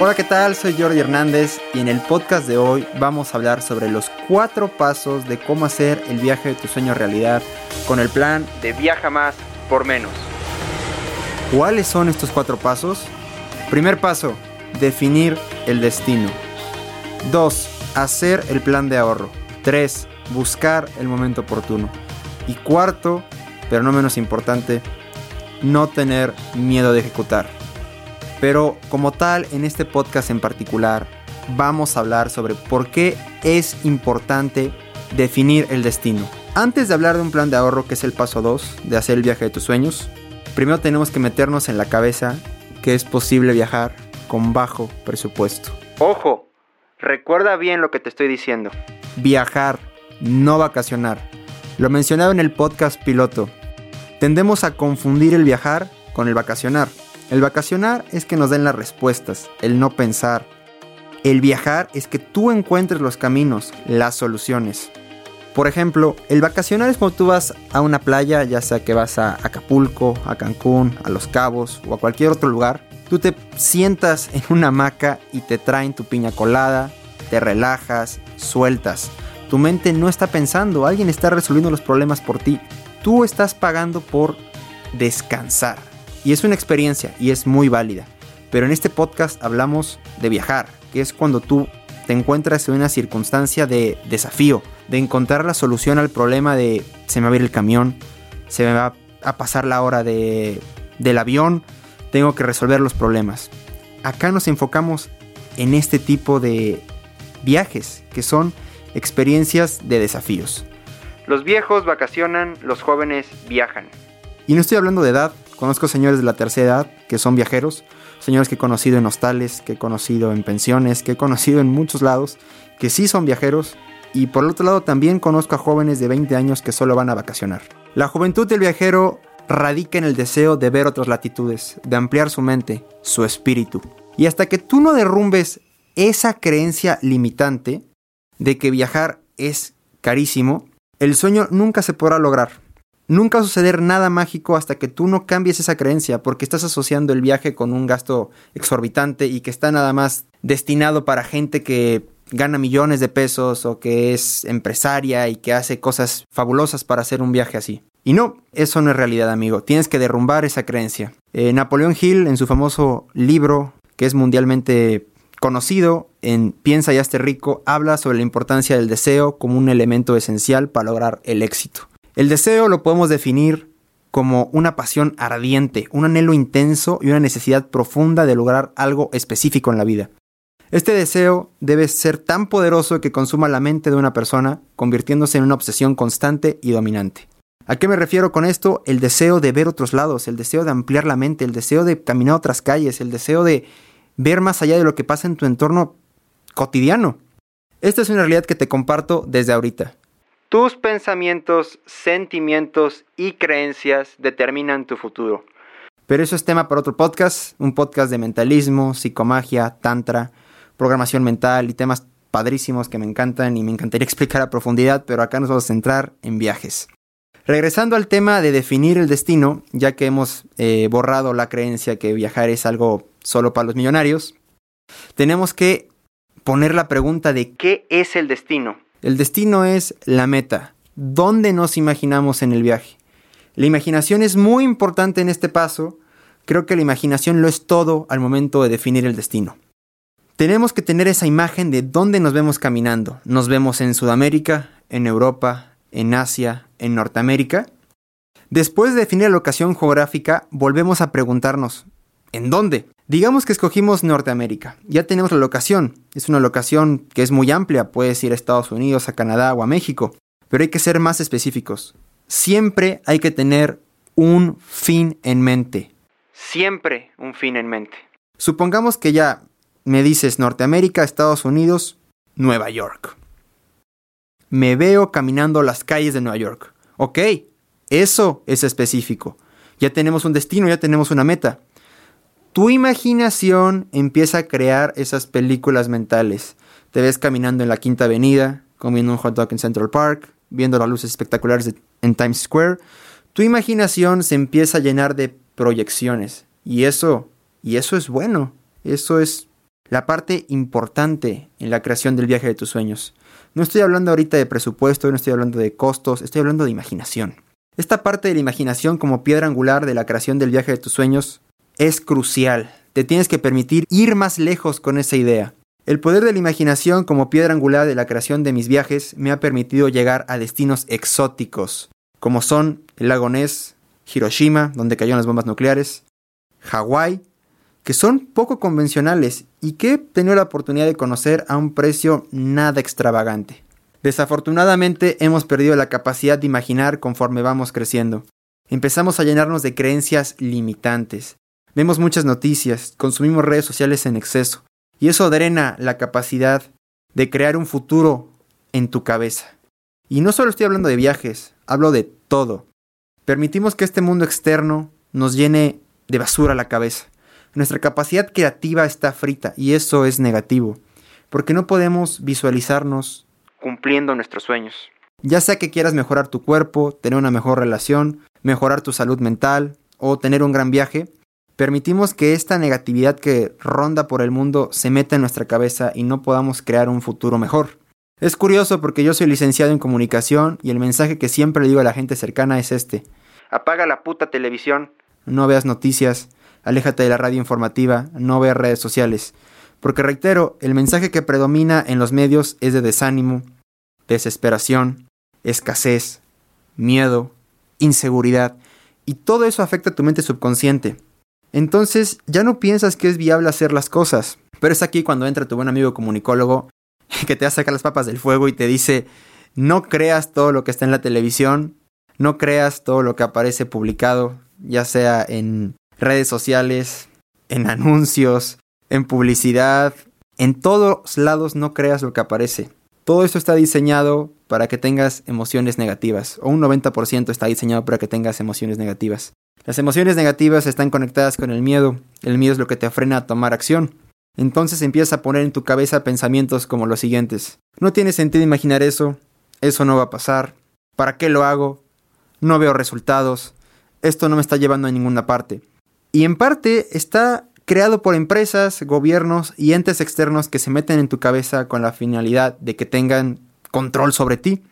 Hola, ¿qué tal? Soy Jordi Hernández y en el podcast de hoy vamos a hablar sobre los cuatro pasos de cómo hacer el viaje de tu sueño realidad con el plan de viaja más por menos. ¿Cuáles son estos cuatro pasos? Primer paso, definir el destino. 2. Hacer el plan de ahorro. 3. Buscar el momento oportuno. Y cuarto, pero no menos importante, no tener miedo de ejecutar. Pero como tal, en este podcast en particular, vamos a hablar sobre por qué es importante definir el destino. Antes de hablar de un plan de ahorro, que es el paso 2 de hacer el viaje de tus sueños, primero tenemos que meternos en la cabeza que es posible viajar con bajo presupuesto. Ojo, recuerda bien lo que te estoy diciendo. Viajar, no vacacionar. Lo mencionaba en el podcast piloto. Tendemos a confundir el viajar con el vacacionar. El vacacionar es que nos den las respuestas, el no pensar. El viajar es que tú encuentres los caminos, las soluciones. Por ejemplo, el vacacionar es cuando tú vas a una playa, ya sea que vas a Acapulco, a Cancún, a Los Cabos o a cualquier otro lugar. Tú te sientas en una hamaca y te traen tu piña colada, te relajas, sueltas. Tu mente no está pensando, alguien está resolviendo los problemas por ti. Tú estás pagando por descansar. Y es una experiencia y es muy válida. Pero en este podcast hablamos de viajar, que es cuando tú te encuentras en una circunstancia de desafío, de encontrar la solución al problema de se me va a ir el camión, se me va a pasar la hora de, del avión, tengo que resolver los problemas. Acá nos enfocamos en este tipo de viajes, que son experiencias de desafíos. Los viejos vacacionan, los jóvenes viajan. Y no estoy hablando de edad, conozco señores de la tercera edad que son viajeros, señores que he conocido en hostales, que he conocido en pensiones, que he conocido en muchos lados, que sí son viajeros, y por el otro lado también conozco a jóvenes de 20 años que solo van a vacacionar. La juventud del viajero radica en el deseo de ver otras latitudes, de ampliar su mente, su espíritu. Y hasta que tú no derrumbes esa creencia limitante de que viajar es carísimo, el sueño nunca se podrá lograr. Nunca va a suceder nada mágico hasta que tú no cambies esa creencia, porque estás asociando el viaje con un gasto exorbitante y que está nada más destinado para gente que gana millones de pesos o que es empresaria y que hace cosas fabulosas para hacer un viaje así. Y no, eso no es realidad, amigo. Tienes que derrumbar esa creencia. Eh, Napoleón Hill, en su famoso libro, que es mundialmente conocido en Piensa y hazte rico, habla sobre la importancia del deseo como un elemento esencial para lograr el éxito. El deseo lo podemos definir como una pasión ardiente, un anhelo intenso y una necesidad profunda de lograr algo específico en la vida. Este deseo debe ser tan poderoso que consuma la mente de una persona, convirtiéndose en una obsesión constante y dominante. ¿A qué me refiero con esto? El deseo de ver otros lados, el deseo de ampliar la mente, el deseo de caminar otras calles, el deseo de ver más allá de lo que pasa en tu entorno cotidiano. Esta es una realidad que te comparto desde ahorita. Tus pensamientos, sentimientos y creencias determinan tu futuro. Pero eso es tema para otro podcast, un podcast de mentalismo, psicomagia, tantra, programación mental y temas padrísimos que me encantan y me encantaría explicar a profundidad, pero acá nos vamos a centrar en viajes. Regresando al tema de definir el destino, ya que hemos eh, borrado la creencia que viajar es algo solo para los millonarios, tenemos que poner la pregunta de ¿qué es el destino? El destino es la meta. ¿Dónde nos imaginamos en el viaje? La imaginación es muy importante en este paso. Creo que la imaginación lo es todo al momento de definir el destino. Tenemos que tener esa imagen de dónde nos vemos caminando. Nos vemos en Sudamérica, en Europa, en Asia, en Norteamérica. Después de definir la locación geográfica, volvemos a preguntarnos, ¿en dónde? Digamos que escogimos Norteamérica. Ya tenemos la locación. Es una locación que es muy amplia. Puedes ir a Estados Unidos, a Canadá o a México. Pero hay que ser más específicos. Siempre hay que tener un fin en mente. Siempre un fin en mente. Supongamos que ya me dices Norteamérica, Estados Unidos, Nueva York. Me veo caminando las calles de Nueva York. Ok, eso es específico. Ya tenemos un destino, ya tenemos una meta tu imaginación empieza a crear esas películas mentales. Te ves caminando en la Quinta Avenida, comiendo un hot dog en Central Park, viendo las luces espectaculares en Times Square. Tu imaginación se empieza a llenar de proyecciones. Y eso, y eso es bueno. Eso es la parte importante en la creación del viaje de tus sueños. No estoy hablando ahorita de presupuesto, no estoy hablando de costos, estoy hablando de imaginación. Esta parte de la imaginación como piedra angular de la creación del viaje de tus sueños es crucial. Te tienes que permitir ir más lejos con esa idea. El poder de la imaginación como piedra angular de la creación de mis viajes me ha permitido llegar a destinos exóticos, como son el lago Ness, Hiroshima, donde cayeron las bombas nucleares, Hawái, que son poco convencionales y que he tenido la oportunidad de conocer a un precio nada extravagante. Desafortunadamente hemos perdido la capacidad de imaginar conforme vamos creciendo. Empezamos a llenarnos de creencias limitantes. Vemos muchas noticias, consumimos redes sociales en exceso, y eso drena la capacidad de crear un futuro en tu cabeza. Y no solo estoy hablando de viajes, hablo de todo. Permitimos que este mundo externo nos llene de basura la cabeza. Nuestra capacidad creativa está frita y eso es negativo, porque no podemos visualizarnos cumpliendo nuestros sueños. Ya sea que quieras mejorar tu cuerpo, tener una mejor relación, mejorar tu salud mental o tener un gran viaje, permitimos que esta negatividad que ronda por el mundo se meta en nuestra cabeza y no podamos crear un futuro mejor. Es curioso porque yo soy licenciado en comunicación y el mensaje que siempre le digo a la gente cercana es este. Apaga la puta televisión. No veas noticias, aléjate de la radio informativa, no veas redes sociales. Porque reitero, el mensaje que predomina en los medios es de desánimo, desesperación, escasez, miedo, inseguridad, y todo eso afecta a tu mente subconsciente. Entonces ya no piensas que es viable hacer las cosas. Pero es aquí cuando entra tu buen amigo comunicólogo que te saca las papas del fuego y te dice, no creas todo lo que está en la televisión, no creas todo lo que aparece publicado, ya sea en redes sociales, en anuncios, en publicidad, en todos lados no creas lo que aparece. Todo esto está diseñado para que tengas emociones negativas, o un 90% está diseñado para que tengas emociones negativas. Las emociones negativas están conectadas con el miedo, el miedo es lo que te frena a tomar acción. Entonces empiezas a poner en tu cabeza pensamientos como los siguientes. No tiene sentido imaginar eso, eso no va a pasar, ¿para qué lo hago? No veo resultados, esto no me está llevando a ninguna parte. Y en parte está creado por empresas, gobiernos y entes externos que se meten en tu cabeza con la finalidad de que tengan control sobre ti.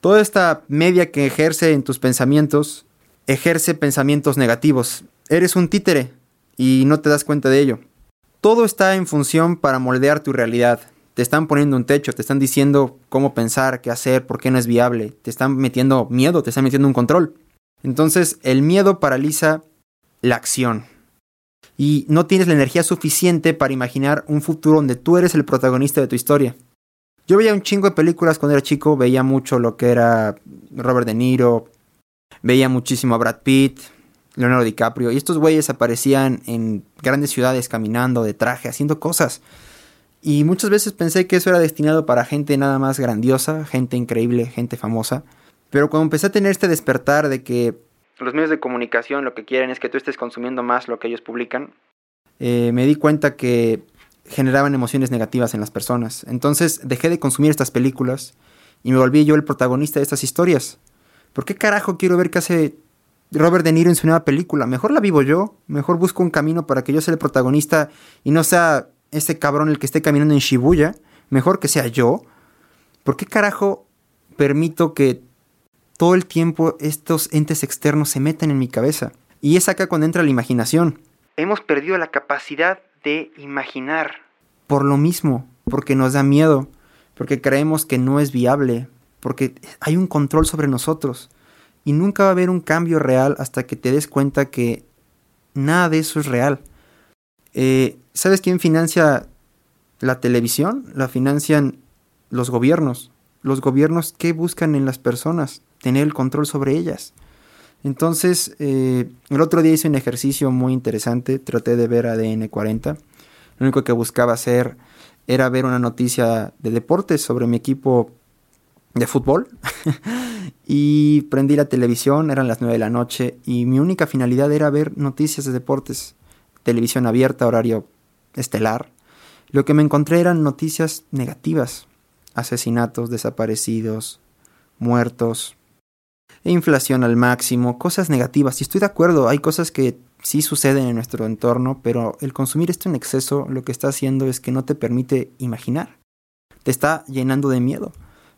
Toda esta media que ejerce en tus pensamientos ejerce pensamientos negativos. Eres un títere y no te das cuenta de ello. Todo está en función para moldear tu realidad. Te están poniendo un techo, te están diciendo cómo pensar, qué hacer, por qué no es viable. Te están metiendo miedo, te están metiendo un control. Entonces el miedo paraliza la acción. Y no tienes la energía suficiente para imaginar un futuro donde tú eres el protagonista de tu historia. Yo veía un chingo de películas cuando era chico, veía mucho lo que era Robert De Niro, veía muchísimo a Brad Pitt, Leonardo DiCaprio, y estos güeyes aparecían en grandes ciudades caminando de traje, haciendo cosas. Y muchas veces pensé que eso era destinado para gente nada más grandiosa, gente increíble, gente famosa. Pero cuando empecé a tener este despertar de que los medios de comunicación lo que quieren es que tú estés consumiendo más lo que ellos publican, eh, me di cuenta que generaban emociones negativas en las personas. Entonces dejé de consumir estas películas y me volví yo el protagonista de estas historias. ¿Por qué carajo quiero ver qué hace Robert De Niro en su nueva película? Mejor la vivo yo, mejor busco un camino para que yo sea el protagonista y no sea ese cabrón el que esté caminando en Shibuya, mejor que sea yo. ¿Por qué carajo permito que todo el tiempo estos entes externos se meten en mi cabeza. Y es acá cuando entra la imaginación. Hemos perdido la capacidad de imaginar. Por lo mismo, porque nos da miedo, porque creemos que no es viable, porque hay un control sobre nosotros. Y nunca va a haber un cambio real hasta que te des cuenta que nada de eso es real. Eh, ¿Sabes quién financia la televisión? La financian los gobiernos. Los gobiernos, ¿qué buscan en las personas? Tener el control sobre ellas. Entonces, eh, el otro día hice un ejercicio muy interesante, traté de ver ADN 40. Lo único que buscaba hacer era ver una noticia de deportes sobre mi equipo de fútbol. y prendí la televisión, eran las 9 de la noche, y mi única finalidad era ver noticias de deportes. Televisión abierta, horario estelar. Lo que me encontré eran noticias negativas. Asesinatos, desaparecidos, muertos, inflación al máximo, cosas negativas. Y estoy de acuerdo, hay cosas que sí suceden en nuestro entorno, pero el consumir esto en exceso lo que está haciendo es que no te permite imaginar. Te está llenando de miedo.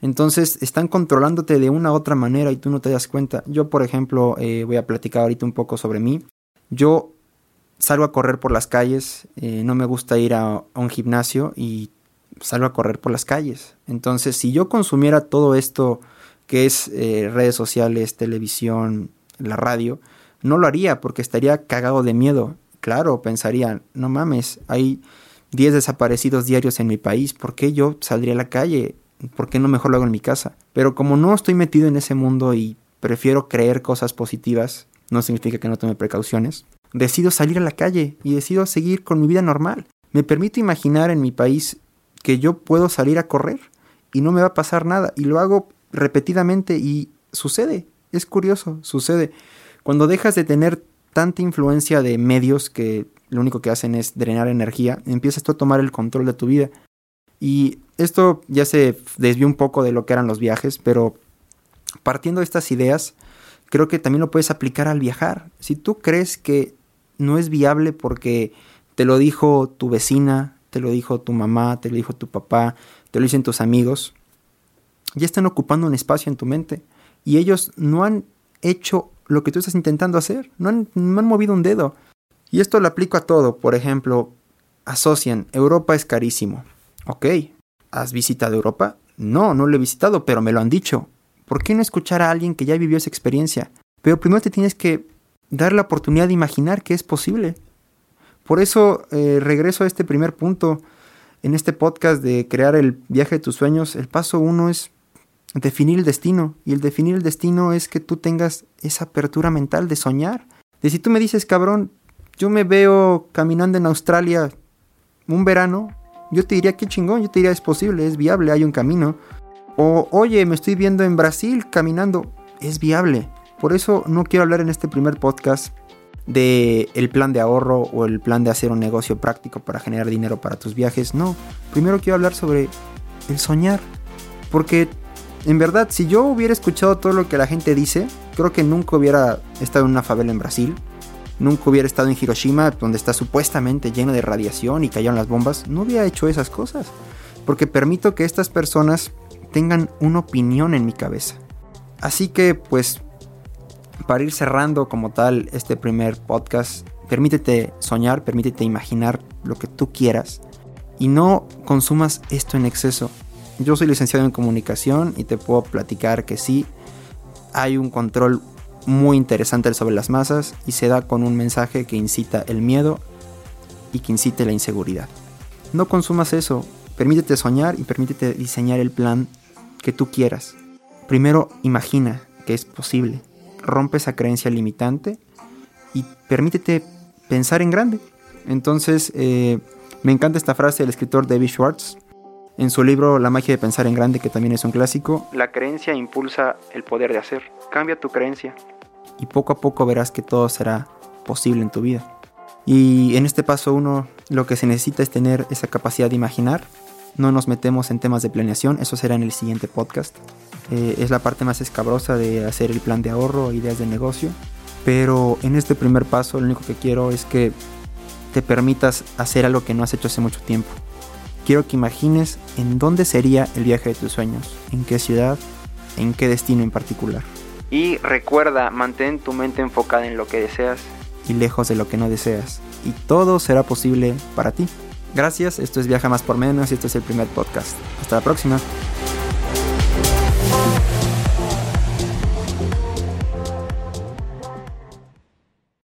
Entonces están controlándote de una u otra manera y tú no te das cuenta. Yo, por ejemplo, eh, voy a platicar ahorita un poco sobre mí. Yo salgo a correr por las calles, eh, no me gusta ir a, un gimnasio y salgo a correr por las calles. Entonces, si yo consumiera todo esto que es eh, redes sociales, televisión, la radio, no lo haría porque estaría cagado de miedo. Claro, pensaría, no mames, hay 10 desaparecidos diarios en mi país, ¿por qué yo saldría a la calle? ¿Por qué no mejor lo hago en mi casa? Pero como no estoy metido en ese mundo y prefiero creer cosas positivas, no significa que no tome precauciones, decido salir a la calle y decido seguir con mi vida normal. Me permito imaginar en mi país que yo puedo salir a correr y no me va a pasar nada. Y lo hago repetidamente y sucede. Es curioso, sucede. Cuando dejas de tener tanta influencia de medios que lo único que hacen es drenar energía, empiezas tú a tomar el control de tu vida. Y esto ya se desvió un poco de lo que eran los viajes, pero partiendo de estas ideas, creo que también lo puedes aplicar al viajar. Si tú crees que no es viable porque te lo dijo tu vecina, te lo dijo tu mamá, te lo dijo tu papá, te lo dicen tus amigos, ya están ocupando un espacio en tu mente y ellos no han hecho lo que tú estás intentando hacer, no han, no han movido un dedo. Y esto lo aplico a todo, por ejemplo, asocian, Europa es carísimo. Ok, ¿has visitado Europa? No, no lo he visitado, pero me lo han dicho. ¿Por qué no escuchar a alguien que ya vivió esa experiencia? Pero primero te tienes que dar la oportunidad de imaginar que es posible. Por eso eh, regreso a este primer punto en este podcast de crear el viaje de tus sueños. El paso uno es definir el destino. Y el definir el destino es que tú tengas esa apertura mental de soñar. De si tú me dices, cabrón, yo me veo caminando en Australia un verano, yo te diría, qué chingón, yo te diría, es posible, es viable, hay un camino. O, oye, me estoy viendo en Brasil caminando, es viable. Por eso no quiero hablar en este primer podcast de el plan de ahorro o el plan de hacer un negocio práctico para generar dinero para tus viajes. No, primero quiero hablar sobre el soñar. Porque en verdad, si yo hubiera escuchado todo lo que la gente dice, creo que nunca hubiera estado en una favela en Brasil. Nunca hubiera estado en Hiroshima, donde está supuestamente lleno de radiación y cayeron las bombas. No hubiera hecho esas cosas. Porque permito que estas personas tengan una opinión en mi cabeza. Así que, pues, para ir cerrando como tal este primer podcast, permítete soñar, permítete imaginar lo que tú quieras y no consumas esto en exceso. Yo soy licenciado en comunicación y te puedo platicar que sí, hay un control muy interesante sobre las masas y se da con un mensaje que incita el miedo y que incite la inseguridad. No consumas eso, permítete soñar y permítete diseñar el plan que tú quieras. Primero imagina que es posible, rompe esa creencia limitante y permítete pensar en grande. Entonces, eh, me encanta esta frase del escritor David Schwartz, en su libro La magia de pensar en grande, que también es un clásico, la creencia impulsa el poder de hacer. Cambia tu creencia y poco a poco verás que todo será posible en tu vida. Y en este paso uno lo que se necesita es tener esa capacidad de imaginar. No nos metemos en temas de planeación, eso será en el siguiente podcast. Eh, es la parte más escabrosa de hacer el plan de ahorro, ideas de negocio. Pero en este primer paso lo único que quiero es que te permitas hacer algo que no has hecho hace mucho tiempo quiero que imagines en dónde sería el viaje de tus sueños, en qué ciudad, en qué destino en particular. Y recuerda, mantén tu mente enfocada en lo que deseas y lejos de lo que no deseas. Y todo será posible para ti. Gracias, esto es Viaja Más por Menos y este es el primer podcast. Hasta la próxima.